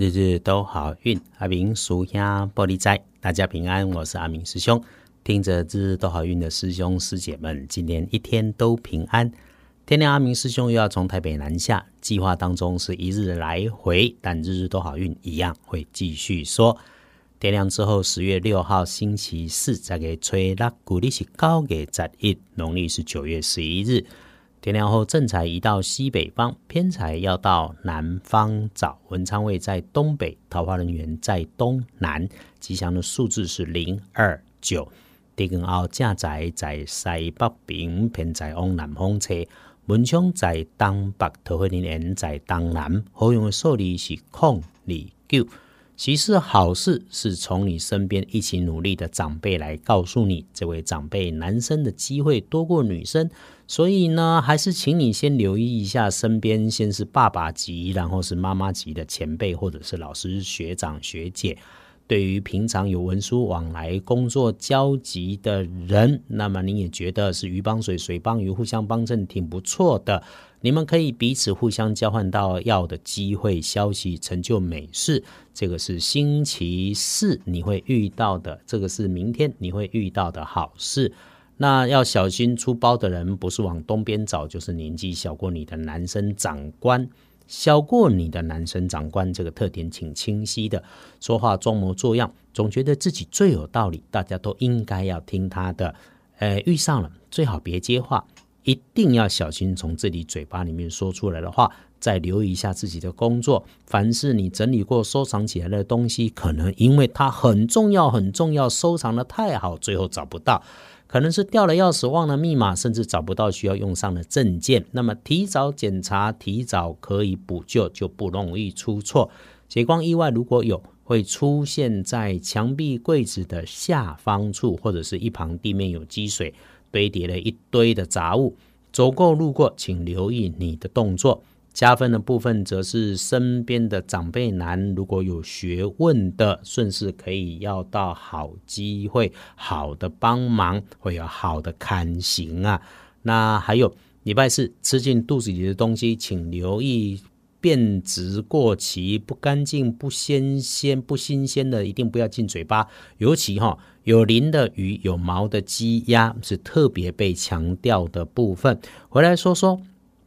日日都好运，阿明属下玻璃斋，大家平安，我是阿明师兄。听着日日都好运的师兄师姐们，今天一天都平安。天亮，阿明师兄又要从台北南下，计划当中是一日来回，但日日都好运一样会继续说。天亮之后，十月六号星期四，再给吹拉鼓励是高给十一，农历是九月十一日。天亮后，正财移到西北方，偏财要到南方找。文昌位在东北，桃花人员在东南。吉祥的数字是零二九。地根后，正财在西北边，偏财往南方车。文昌在东北，桃花人员在东南。好用的数字是空二九。其实好事是从你身边一起努力的长辈来告诉你，这位长辈男生的机会多过女生，所以呢，还是请你先留意一下身边，先是爸爸级，然后是妈妈级的前辈或者是老师、学长、学姐。对于平常有文书往来、工作交集的人，那么你也觉得是鱼帮水，水帮鱼，互相帮衬，挺不错的。你们可以彼此互相交换到要的机会、消息、成就美事。这个是星期四你会遇到的，这个是明天你会遇到的好事。那要小心出包的人，不是往东边找，就是年纪小过你的男生长官。小过你的男生长官，这个特点挺清晰的，说话装模作样，总觉得自己最有道理，大家都应该要听他的。呃，遇上了最好别接话，一定要小心从自己嘴巴里面说出来的话。再留意一下自己的工作，凡是你整理过、收藏起来的东西，可能因为它很重要、很重要，收藏的太好，最后找不到。可能是掉了钥匙、忘了密码，甚至找不到需要用上的证件。那么提早检查、提早可以补救，就不容易出错。血光意外如果有，会出现在墙壁、柜子的下方处，或者是一旁地面有积水，堆叠了一堆的杂物。走过路过，请留意你的动作。加分的部分则是身边的长辈男，如果有学问的，顺势可以要到好机会，好的帮忙，会有好的看行啊。那还有礼拜四吃进肚子里的东西，请留意变质过期、不干净、不新鲜、不新鲜的，一定不要进嘴巴。尤其哈有鳞的鱼、有毛的鸡鸭是特别被强调的部分。回来说说。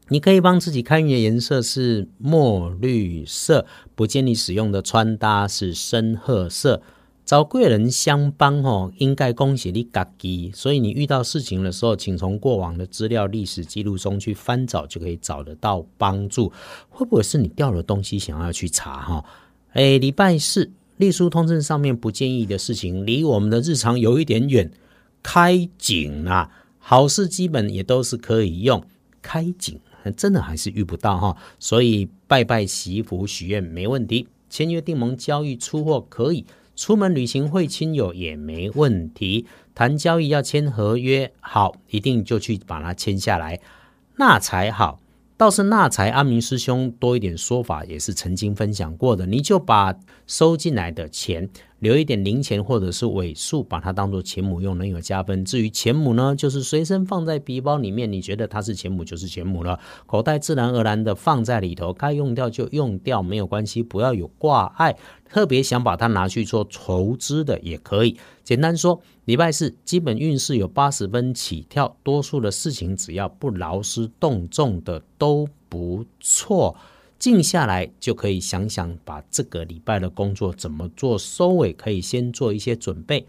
你可以帮自己看运的颜色是墨绿色，不建议使用的穿搭是深褐色。找贵人相帮哦，应该恭喜你嘎吉。所以你遇到事情的时候，请从过往的资料、历史记录中去翻找，就可以找得到帮助。会不会是你掉了东西，想要去查哈？哎，礼拜四隶书通证上面不建议的事情，离我们的日常有一点远。开井啊，好事基本也都是可以用开井。真的还是遇不到哈，所以拜拜祈福许愿没问题，签约订盟交易出货可以，出门旅行会亲友也没问题，谈交易要签合约好，一定就去把它签下来，那才好。倒是那财阿明师兄多一点说法，也是曾经分享过的。你就把收进来的钱留一点零钱或者是尾数，把它当做钱母用，能有加分。至于钱母呢，就是随身放在皮包里面，你觉得它是钱母就是钱母了，口袋自然而然的放在里头，该用掉就用掉，没有关系，不要有挂碍。特别想把它拿去做筹资的也可以。简单说，礼拜四基本运势有八十分起跳，多数的事情只要不劳师动众的都不错。静下来就可以想想，把这个礼拜的工作怎么做收尾，可以先做一些准备。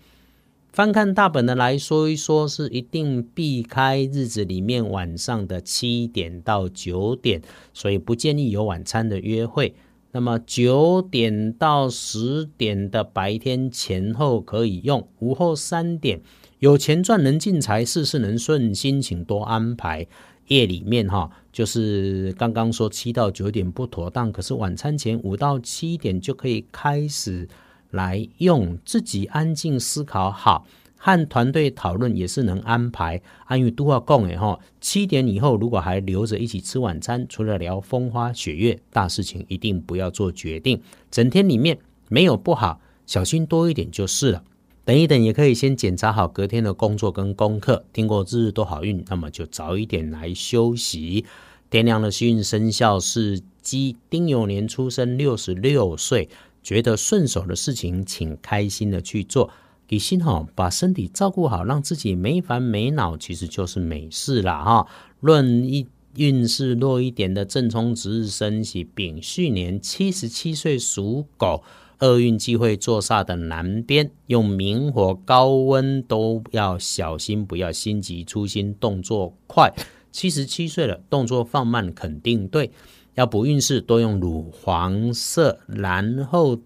翻看大本的来说一说，是一定避开日子里面晚上的七点到九点，所以不建议有晚餐的约会。那么九点到十点的白天前后可以用，午后三点有钱赚能进财，事事能顺心，请多安排。夜里面哈，就是刚刚说七到九点不妥当，可是晚餐前五到七点就可以开始来用，自己安静思考好。和团队讨论也是能安排，安于都要共诶哈。七点以后如果还留着一起吃晚餐，除了聊风花雪月，大事情一定不要做决定。整天里面没有不好，小心多一点就是了。等一等也可以先检查好隔天的工作跟功课。听过日日都好运，那么就早一点来休息。天亮的幸运生肖是鸡，丁酉年出生，六十六岁，觉得顺手的事情，请开心的去做。给心哈，把身体照顾好，让自己没烦没恼，其实就是美事了哈。论一运势弱一点的正冲值日生喜丙戌年，七十七岁属狗。厄运机会坐煞的南边，用明火高温都要小心，不要心急粗心，动作快。七十七岁了，动作放慢肯定对。要补运势，多用乳黄色，然后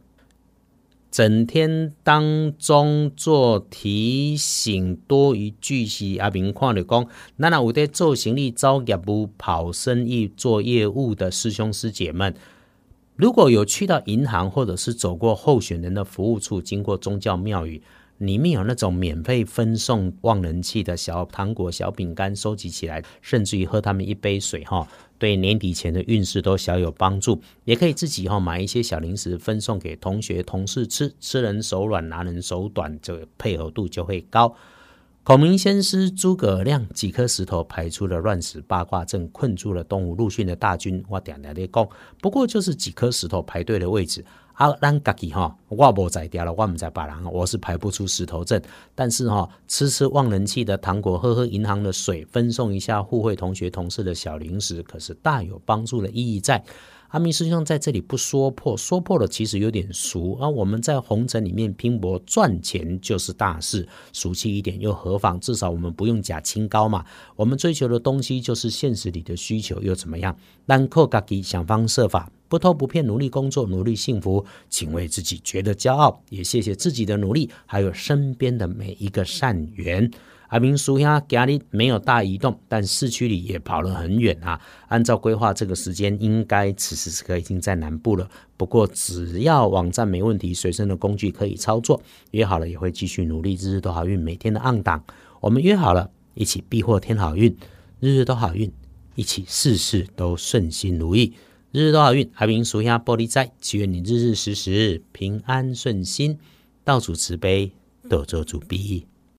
整天当中做提醒，多一句息。阿明看的讲，那那有在做行李、招业务、跑生意、做业务的师兄师姐们。如果有去到银行，或者是走过候选人的服务处，经过宗教庙宇，里面有那种免费分送旺人气的小糖果、小饼干，收集起来，甚至于喝他们一杯水，哈，对年底前的运势都小有帮助。也可以自己哈买一些小零食分送给同学、同事吃，吃人手软，拿人手短，这个配合度就会高。孔明先师诸葛亮几颗石头排出了乱石八卦阵，困住了东吴陆逊的大军。我点来的讲，不过就是几颗石头排队的位置。啊，咱家己哈，我无在掉了，我唔在把人，我是排不出石头阵。但是哈，吃吃旺人气的糖果，喝喝银行的水，分送一下互惠同学同事的小零食，可是大有帮助的意义在。阿明师兄在这里不说破，说破了其实有点俗啊。我们在红尘里面拼搏赚钱就是大事，俗气一点又何妨？至少我们不用假清高嘛。我们追求的东西就是现实里的需求，又怎么样？但靠自己想方设法，不偷不骗，努力工作，努力幸福，请为自己觉得骄傲，也谢谢自己的努力，还有身边的每一个善缘。阿明叔呀，家里没有大移动，但市区里也跑了很远啊。按照规划，这个时间应该此时此刻已经在南部了。不过只要网站没问题，随身的工具可以操作，约好了也会继续努力。日日都好运，每天的暗档，我们约好了一起避祸添好运，日日都好运，一起事事都顺心如意，日日都好运。阿明属下，玻璃斋，祈愿你日日时时平安顺心，道主慈悲，多做主逼。